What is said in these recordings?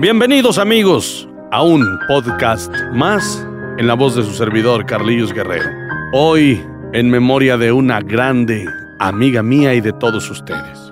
Bienvenidos amigos a un podcast más en la voz de su servidor Carlillos Guerrero. Hoy en memoria de una grande amiga mía y de todos ustedes.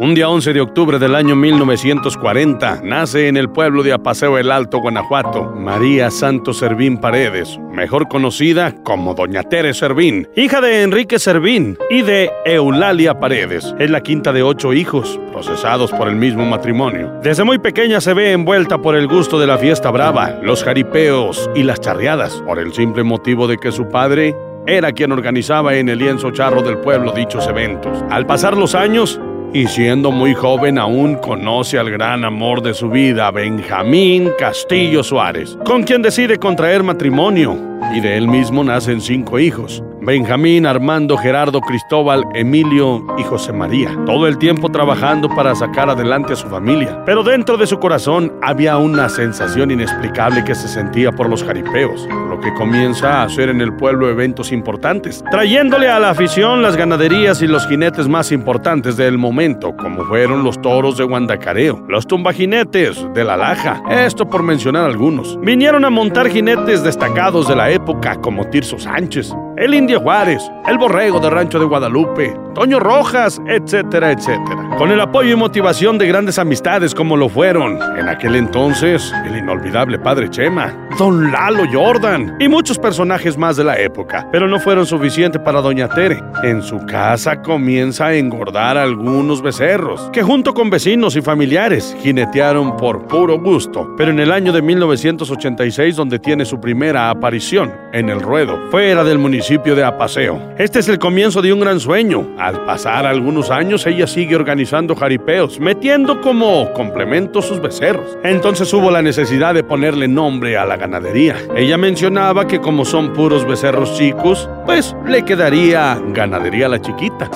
Un día 11 de octubre del año 1940 nace en el pueblo de Apaseo el Alto, Guanajuato, María Santos Servín Paredes, mejor conocida como Doña Tere Servín, hija de Enrique Servín y de Eulalia Paredes. Es la quinta de ocho hijos, procesados por el mismo matrimonio. Desde muy pequeña se ve envuelta por el gusto de la fiesta brava, los jaripeos y las charreadas, por el simple motivo de que su padre era quien organizaba en el lienzo charro del pueblo dichos eventos. Al pasar los años, y siendo muy joven aún conoce al gran amor de su vida, Benjamín Castillo Suárez, con quien decide contraer matrimonio, y de él mismo nacen cinco hijos. Benjamín, Armando, Gerardo, Cristóbal, Emilio y José María. Todo el tiempo trabajando para sacar adelante a su familia. Pero dentro de su corazón había una sensación inexplicable que se sentía por los jaripeos, lo que comienza a hacer en el pueblo eventos importantes, trayéndole a la afición las ganaderías y los jinetes más importantes del momento, como fueron los toros de Guandacareo, los tumbajinetes de La Laja, esto por mencionar algunos. Vinieron a montar jinetes destacados de la época como Tirso Sánchez, el Indio Juárez, el Borrego de Rancho de Guadalupe, Toño Rojas, etcétera, etcétera. Con el apoyo y motivación de grandes amistades como lo fueron en aquel entonces el inolvidable Padre Chema, Don Lalo Jordan y muchos personajes más de la época, pero no fueron suficientes para Doña Tere. En su casa comienza a engordar algunos becerros, que junto con vecinos y familiares jinetearon por puro gusto, pero en el año de 1986 donde tiene su primera aparición en el ruedo, fuera del municipio de Apaseo. Este es el comienzo de un gran sueño. Al pasar algunos años, ella sigue organizando jaripeos, metiendo como complemento sus becerros. Entonces hubo la necesidad de ponerle nombre a la ganadería. Ella mencionaba que como son puros becerros chicos, pues le quedaría ganadería la chiquita.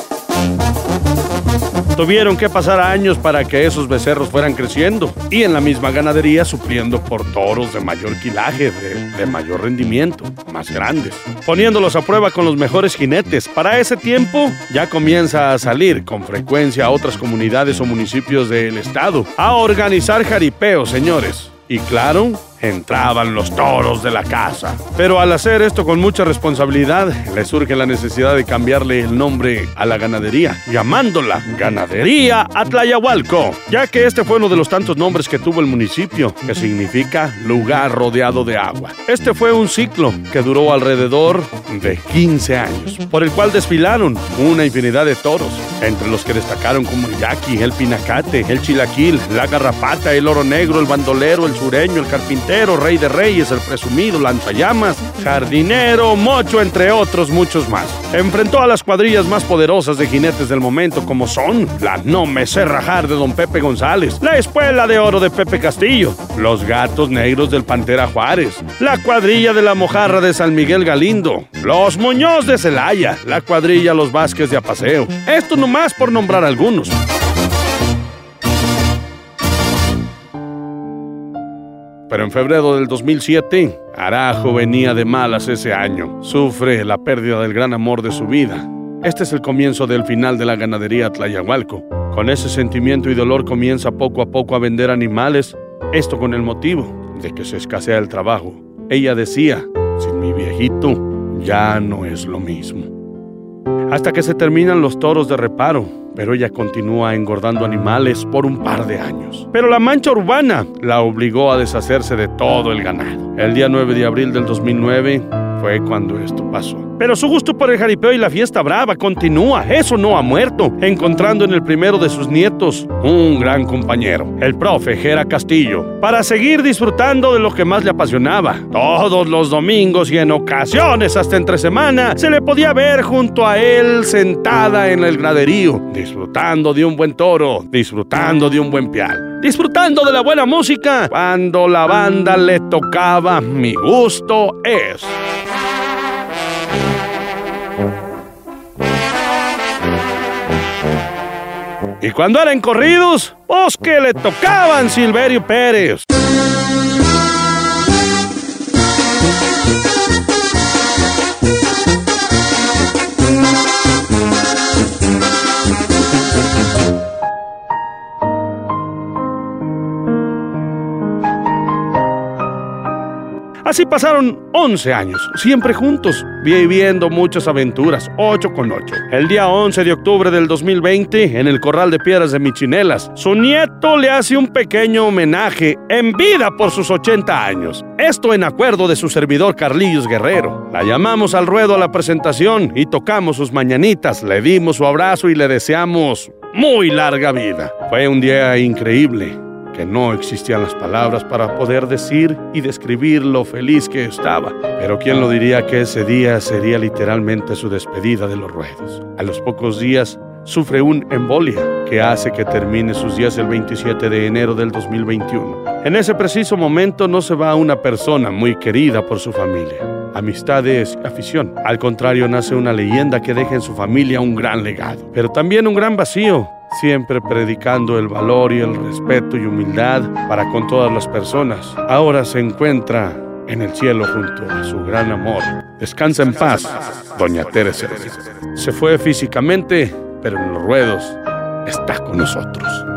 Tuvieron que pasar años para que esos becerros fueran creciendo y en la misma ganadería supliendo por toros de mayor quilaje, de, de, mayor rendimiento, más grandes, poniéndolos a prueba con los mejores jinetes. Para ese tiempo ya comienza a salir con frecuencia a otras comunidades o municipios del estado a organizar jaripeos, señores. Y claro, entraban los toros de la casa. Pero al hacer esto con mucha responsabilidad, le surge la necesidad de cambiarle el nombre a la ganadería, llamándola Ganadería Atlayahualco, ya que este fue uno de los tantos nombres que tuvo el municipio, que significa lugar rodeado de agua. Este fue un ciclo que duró alrededor de 15 años, por el cual desfilaron una infinidad de toros, entre los que destacaron como el yaqui, el pinacate, el chilaquil, la garrapata, el oro negro, el bandolero, el sureño, el rey de reyes, el presumido, lanzallamas, jardinero, mocho, entre otros muchos más. Enfrentó a las cuadrillas más poderosas de jinetes del momento como son la No Me Rajar de Don Pepe González, la Espuela de Oro de Pepe Castillo, los Gatos Negros del Pantera Juárez, la cuadrilla de la Mojarra de San Miguel Galindo, los Muñoz de Celaya, la cuadrilla Los Vázquez de Apaseo. Esto nomás por nombrar algunos. Pero en febrero del 2007, Arajo venía de malas ese año. Sufre la pérdida del gran amor de su vida. Este es el comienzo del final de la ganadería Tlayahualco. Con ese sentimiento y dolor comienza poco a poco a vender animales, esto con el motivo de que se escasea el trabajo. Ella decía, sin mi viejito ya no es lo mismo. Hasta que se terminan los toros de reparo, pero ella continúa engordando animales por un par de años. Pero la mancha urbana la obligó a deshacerse de todo el ganado. El día 9 de abril del 2009 fue cuando esto pasó. Pero su gusto por el jaripeo y la fiesta brava continúa, eso no ha muerto, encontrando en el primero de sus nietos un gran compañero, el profe Jera Castillo, para seguir disfrutando de lo que más le apasionaba. Todos los domingos y en ocasiones hasta entre semana se le podía ver junto a él sentada en el graderío, disfrutando de un buen toro, disfrutando de un buen pial, disfrutando de la buena música. Cuando la banda le tocaba, mi gusto es. Y cuando eran corridos, pues que le tocaban Silverio Pérez. Así pasaron 11 años, siempre juntos, viviendo muchas aventuras, 8 con 8. El día 11 de octubre del 2020, en el Corral de Piedras de Michinelas, su nieto le hace un pequeño homenaje en vida por sus 80 años. Esto en acuerdo de su servidor Carlillos Guerrero. La llamamos al ruedo a la presentación y tocamos sus mañanitas, le dimos su abrazo y le deseamos muy larga vida. Fue un día increíble que no existían las palabras para poder decir y describir lo feliz que estaba. Pero quién lo diría que ese día sería literalmente su despedida de los ruedos. A los pocos días sufre un embolia que hace que termine sus días el 27 de enero del 2021. En ese preciso momento no se va una persona muy querida por su familia. Amistad es afición. Al contrario, nace una leyenda que deja en su familia un gran legado, pero también un gran vacío siempre predicando el valor y el respeto y humildad para con todas las personas. Ahora se encuentra en el cielo junto a su gran amor. Descansa en paz, doña Teresa. Se fue físicamente, pero en los ruedos está con nosotros.